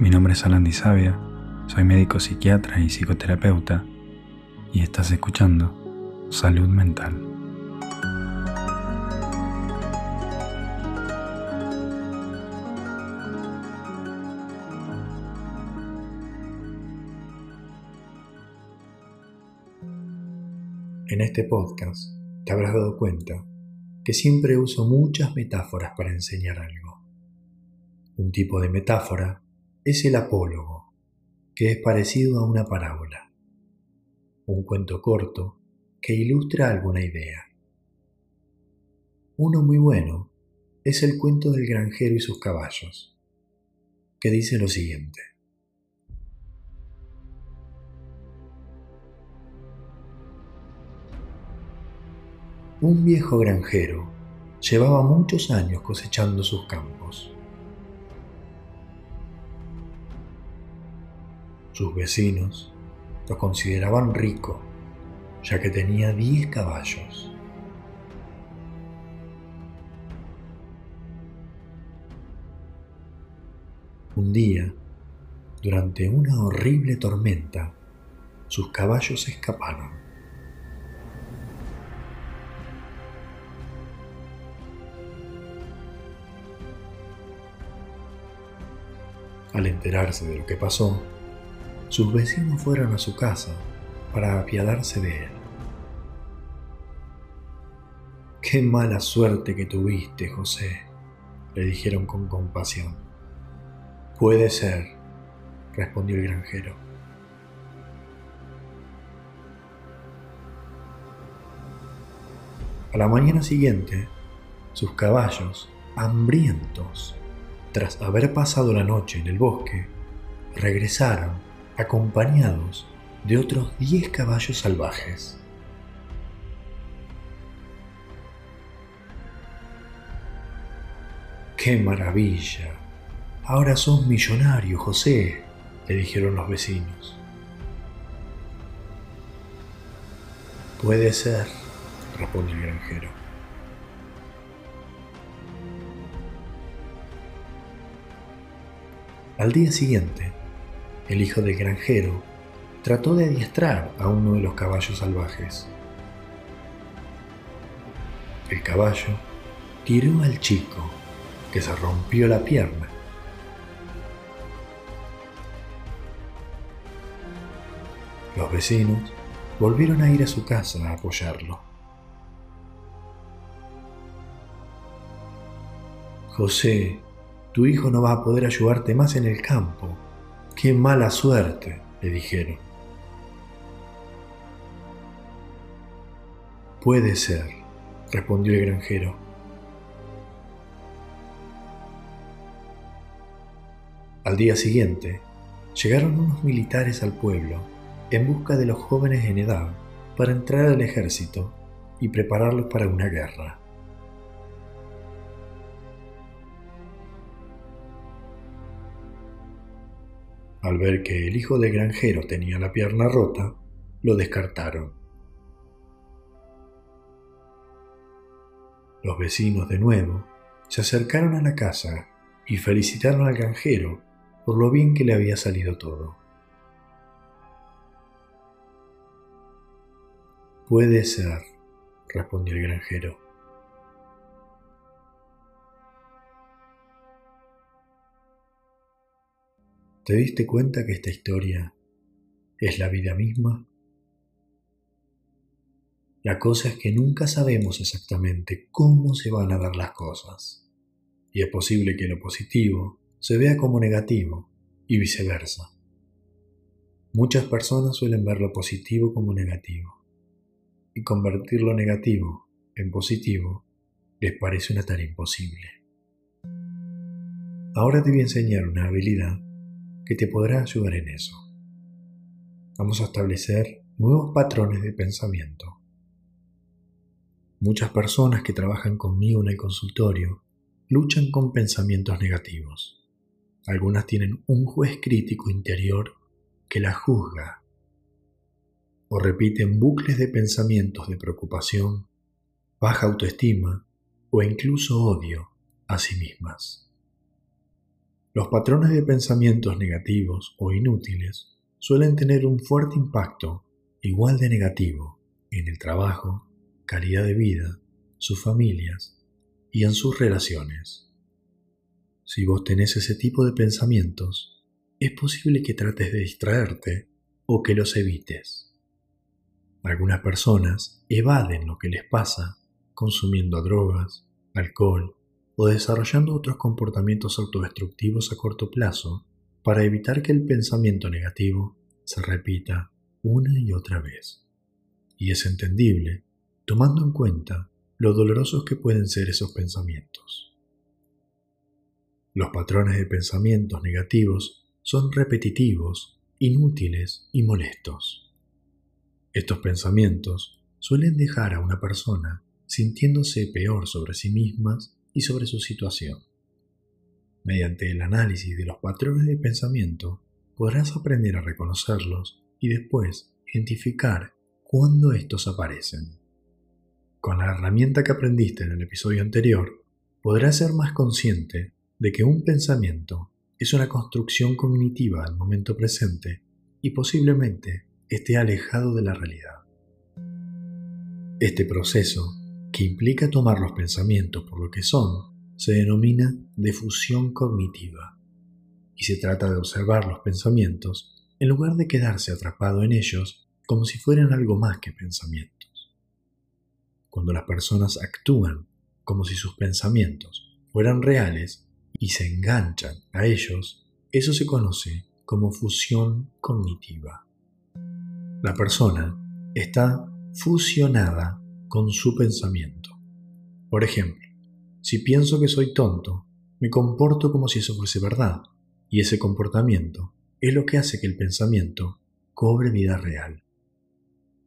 Mi nombre es Alan Sabia, soy médico psiquiatra y psicoterapeuta y estás escuchando Salud Mental. En este podcast te habrás dado cuenta que siempre uso muchas metáforas para enseñar algo. Un tipo de metáfora es el apólogo, que es parecido a una parábola, un cuento corto que ilustra alguna idea. Uno muy bueno es el cuento del granjero y sus caballos, que dice lo siguiente. Un viejo granjero llevaba muchos años cosechando sus campos. Sus vecinos lo consideraban rico, ya que tenía 10 caballos. Un día, durante una horrible tormenta, sus caballos escaparon. Al enterarse de lo que pasó, sus vecinos fueron a su casa para apiadarse de él. Qué mala suerte que tuviste, José, le dijeron con compasión. Puede ser, respondió el granjero. A la mañana siguiente, sus caballos, hambrientos, tras haber pasado la noche en el bosque, regresaron acompañados de otros diez caballos salvajes. ¡Qué maravilla! Ahora sos millonario, José, le dijeron los vecinos. Puede ser, respondió el granjero. Al día siguiente, el hijo del granjero, trató de adiestrar a uno de los caballos salvajes. El caballo tiró al chico, que se rompió la pierna. Los vecinos volvieron a ir a su casa a apoyarlo. José, tu hijo no va a poder ayudarte más en el campo, Qué mala suerte, le dijeron. Puede ser, respondió el granjero. Al día siguiente, llegaron unos militares al pueblo en busca de los jóvenes en edad para entrar al ejército y prepararlos para una guerra. Al ver que el hijo del granjero tenía la pierna rota, lo descartaron. Los vecinos de nuevo se acercaron a la casa y felicitaron al granjero por lo bien que le había salido todo. Puede ser, respondió el granjero. ¿Te diste cuenta que esta historia es la vida misma? La cosa es que nunca sabemos exactamente cómo se van a dar las cosas, y es posible que lo positivo se vea como negativo y viceversa. Muchas personas suelen ver lo positivo como negativo, y convertir lo negativo en positivo les parece una tarea imposible. Ahora te voy a enseñar una habilidad que te podrá ayudar en eso. Vamos a establecer nuevos patrones de pensamiento. Muchas personas que trabajan conmigo en el consultorio luchan con pensamientos negativos. Algunas tienen un juez crítico interior que la juzga o repiten bucles de pensamientos de preocupación, baja autoestima o incluso odio a sí mismas. Los patrones de pensamientos negativos o inútiles suelen tener un fuerte impacto igual de negativo en el trabajo, calidad de vida, sus familias y en sus relaciones. Si vos tenés ese tipo de pensamientos, es posible que trates de distraerte o que los evites. Algunas personas evaden lo que les pasa consumiendo drogas, alcohol o desarrollando otros comportamientos autodestructivos a corto plazo para evitar que el pensamiento negativo se repita una y otra vez. Y es entendible, tomando en cuenta lo dolorosos que pueden ser esos pensamientos. Los patrones de pensamientos negativos son repetitivos, inútiles y molestos. Estos pensamientos suelen dejar a una persona sintiéndose peor sobre sí mismas y sobre su situación. Mediante el análisis de los patrones de pensamiento podrás aprender a reconocerlos y después identificar cuándo estos aparecen. Con la herramienta que aprendiste en el episodio anterior, podrás ser más consciente de que un pensamiento es una construcción cognitiva al momento presente y posiblemente esté alejado de la realidad. Este proceso, que implica tomar los pensamientos por lo que son, se denomina defusión cognitiva y se trata de observar los pensamientos en lugar de quedarse atrapado en ellos como si fueran algo más que pensamientos. Cuando las personas actúan como si sus pensamientos fueran reales, y se enganchan a ellos, eso se conoce como fusión cognitiva. La persona está fusionada con su pensamiento. Por ejemplo, si pienso que soy tonto, me comporto como si eso fuese verdad, y ese comportamiento es lo que hace que el pensamiento cobre vida real.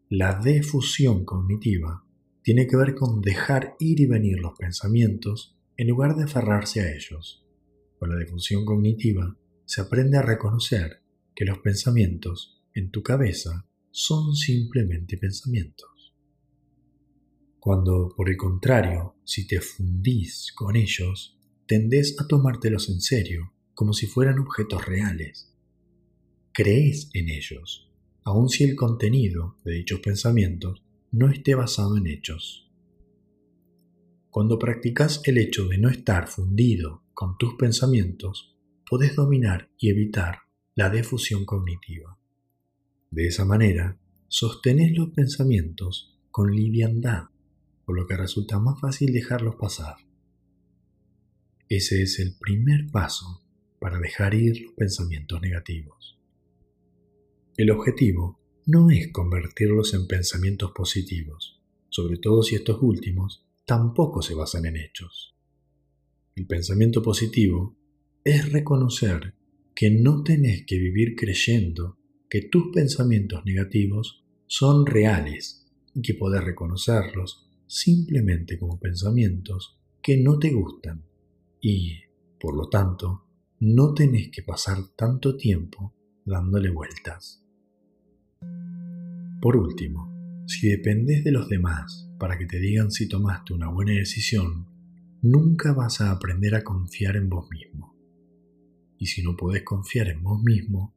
La defusión cognitiva tiene que ver con dejar ir y venir los pensamientos en lugar de aferrarse a ellos. Con la difusión cognitiva se aprende a reconocer que los pensamientos en tu cabeza son simplemente pensamientos. Cuando, por el contrario, si te fundís con ellos, tendés a tomártelos en serio, como si fueran objetos reales. Crees en ellos, aun si el contenido de dichos pensamientos no esté basado en hechos. Cuando practicas el hecho de no estar fundido con tus pensamientos, podés dominar y evitar la defusión cognitiva. De esa manera, sostenés los pensamientos con liviandad, lo que resulta más fácil dejarlos pasar. Ese es el primer paso para dejar ir los pensamientos negativos. El objetivo no es convertirlos en pensamientos positivos, sobre todo si estos últimos tampoco se basan en hechos. El pensamiento positivo es reconocer que no tenés que vivir creyendo que tus pensamientos negativos son reales y que podés reconocerlos simplemente como pensamientos que no te gustan y, por lo tanto, no tenés que pasar tanto tiempo dándole vueltas. Por último, si dependés de los demás para que te digan si tomaste una buena decisión, nunca vas a aprender a confiar en vos mismo. Y si no podés confiar en vos mismo,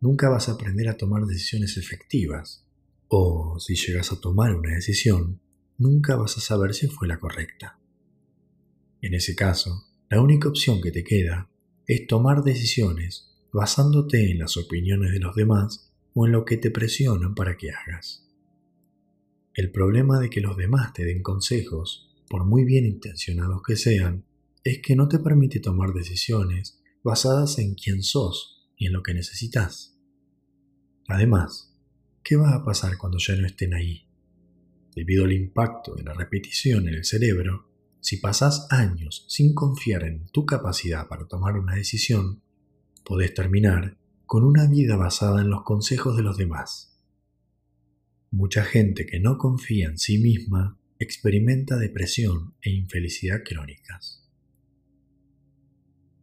nunca vas a aprender a tomar decisiones efectivas. O si llegas a tomar una decisión, nunca vas a saber si fue la correcta. En ese caso, la única opción que te queda es tomar decisiones basándote en las opiniones de los demás o en lo que te presionan para que hagas. El problema de que los demás te den consejos, por muy bien intencionados que sean, es que no te permite tomar decisiones basadas en quién sos y en lo que necesitas. Además, ¿qué va a pasar cuando ya no estén ahí? Debido al impacto de la repetición en el cerebro, si pasas años sin confiar en tu capacidad para tomar una decisión, podés terminar con una vida basada en los consejos de los demás. Mucha gente que no confía en sí misma experimenta depresión e infelicidad crónicas.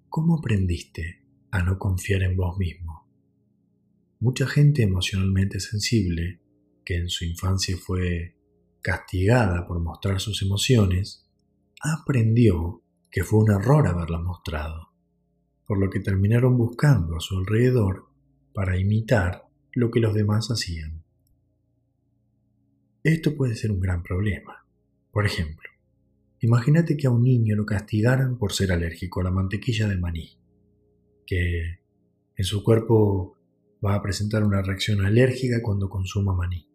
¿Cómo aprendiste a no confiar en vos mismo? Mucha gente emocionalmente sensible, que en su infancia fue castigada por mostrar sus emociones, aprendió que fue un error haberlas mostrado, por lo que terminaron buscando a su alrededor para imitar lo que los demás hacían. Esto puede ser un gran problema. Por ejemplo, imagínate que a un niño lo castigaran por ser alérgico a la mantequilla de maní, que en su cuerpo va a presentar una reacción alérgica cuando consuma maní.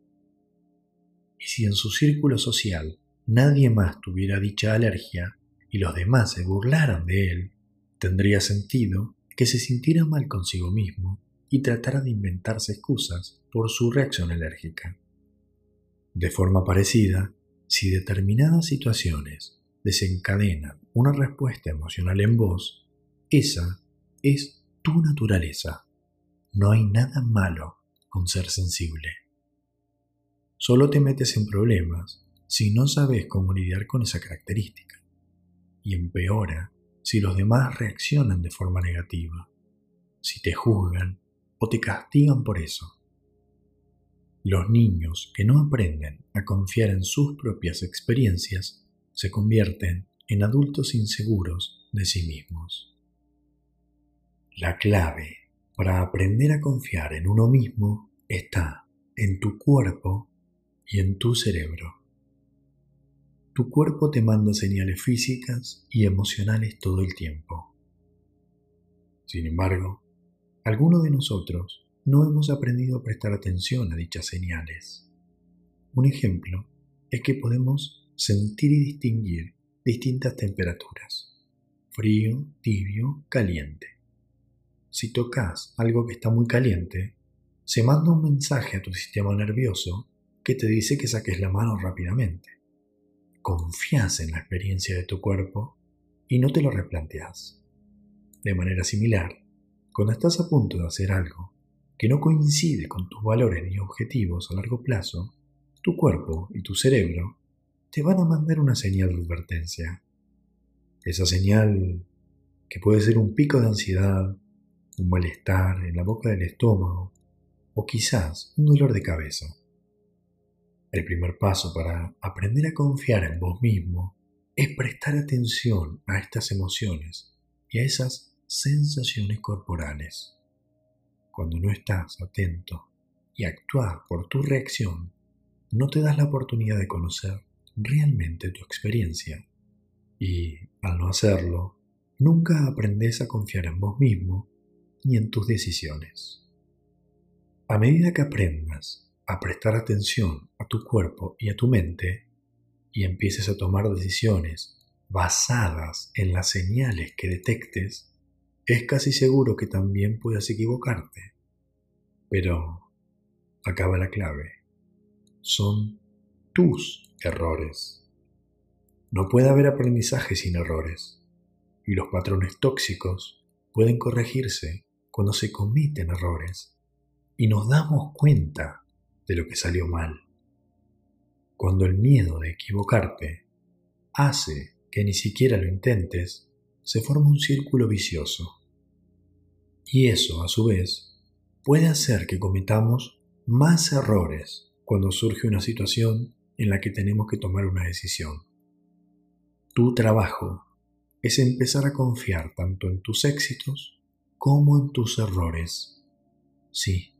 Y si en su círculo social nadie más tuviera dicha alergia y los demás se burlaran de él, tendría sentido que se sintiera mal consigo mismo y tratara de inventarse excusas por su reacción alérgica. De forma parecida, si determinadas situaciones desencadenan una respuesta emocional en vos, esa es tu naturaleza. No hay nada malo con ser sensible. Solo te metes en problemas si no sabes cómo lidiar con esa característica. Y empeora si los demás reaccionan de forma negativa, si te juzgan o te castigan por eso. Los niños que no aprenden a confiar en sus propias experiencias se convierten en adultos inseguros de sí mismos. La clave para aprender a confiar en uno mismo está en tu cuerpo y en tu cerebro. Tu cuerpo te manda señales físicas y emocionales todo el tiempo. Sin embargo, algunos de nosotros no hemos aprendido a prestar atención a dichas señales. Un ejemplo es que podemos sentir y distinguir distintas temperaturas, frío, tibio, caliente. Si tocas algo que está muy caliente, se manda un mensaje a tu sistema nervioso que te dice que saques la mano rápidamente. Confías en la experiencia de tu cuerpo y no te lo replanteas. De manera similar, cuando estás a punto de hacer algo que no coincide con tus valores ni objetivos a largo plazo, tu cuerpo y tu cerebro te van a mandar una señal de advertencia. Esa señal que puede ser un pico de ansiedad, un malestar en la boca del estómago o quizás un dolor de cabeza. El primer paso para aprender a confiar en vos mismo es prestar atención a estas emociones y a esas sensaciones corporales cuando no estás atento y actúas por tu reacción, no te das la oportunidad de conocer realmente tu experiencia. Y al no hacerlo, nunca aprendes a confiar en vos mismo ni en tus decisiones. A medida que aprendas a prestar atención a tu cuerpo y a tu mente, y empieces a tomar decisiones basadas en las señales que detectes, es casi seguro que también puedas equivocarte. Pero acaba la clave. Son tus errores. No puede haber aprendizaje sin errores. Y los patrones tóxicos pueden corregirse cuando se cometen errores y nos damos cuenta de lo que salió mal. Cuando el miedo de equivocarte hace que ni siquiera lo intentes, se forma un círculo vicioso y eso, a su vez, puede hacer que cometamos más errores cuando surge una situación en la que tenemos que tomar una decisión. Tu trabajo es empezar a confiar tanto en tus éxitos como en tus errores. Sí,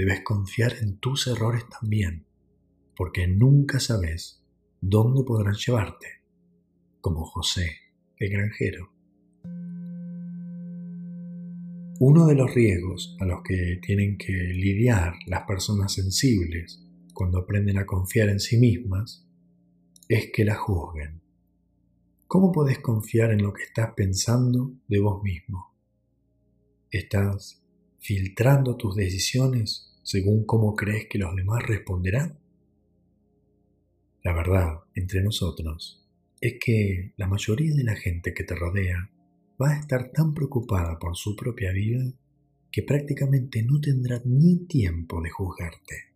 debes confiar en tus errores también, porque nunca sabes dónde podrán llevarte, como José el granjero. Uno de los riesgos a los que tienen que lidiar las personas sensibles cuando aprenden a confiar en sí mismas es que la juzguen. ¿Cómo podés confiar en lo que estás pensando de vos mismo? ¿Estás filtrando tus decisiones según cómo crees que los demás responderán? La verdad, entre nosotros, es que la mayoría de la gente que te rodea va a estar tan preocupada por su propia vida que prácticamente no tendrá ni tiempo de juzgarte,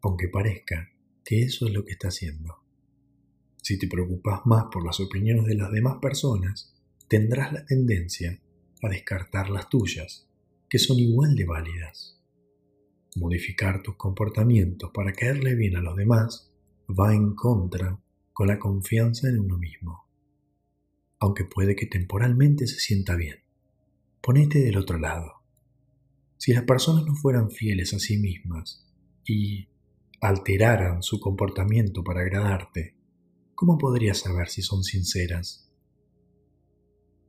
aunque parezca que eso es lo que está haciendo. Si te preocupas más por las opiniones de las demás personas, tendrás la tendencia a descartar las tuyas, que son igual de válidas. Modificar tus comportamientos para caerle bien a los demás va en contra con la confianza en uno mismo aunque puede que temporalmente se sienta bien. ponete del otro lado. Si las personas no fueran fieles a sí mismas y alteraran su comportamiento para agradarte, ¿cómo podrías saber si son sinceras?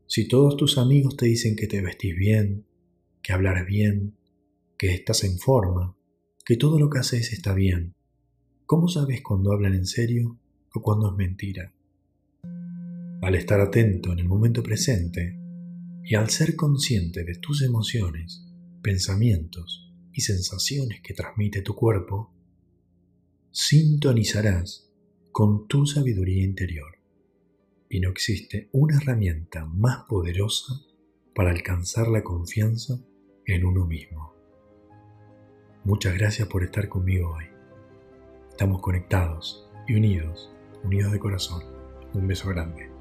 Si todos tus amigos te dicen que te vestís bien, que hablar bien, que estás en forma, que todo lo que haces está bien, ¿cómo sabes cuando hablan en serio o cuando es mentira? Al estar atento en el momento presente y al ser consciente de tus emociones, pensamientos y sensaciones que transmite tu cuerpo, sintonizarás con tu sabiduría interior. Y no existe una herramienta más poderosa para alcanzar la confianza en uno mismo. Muchas gracias por estar conmigo hoy. Estamos conectados y unidos, unidos de corazón. Un beso grande.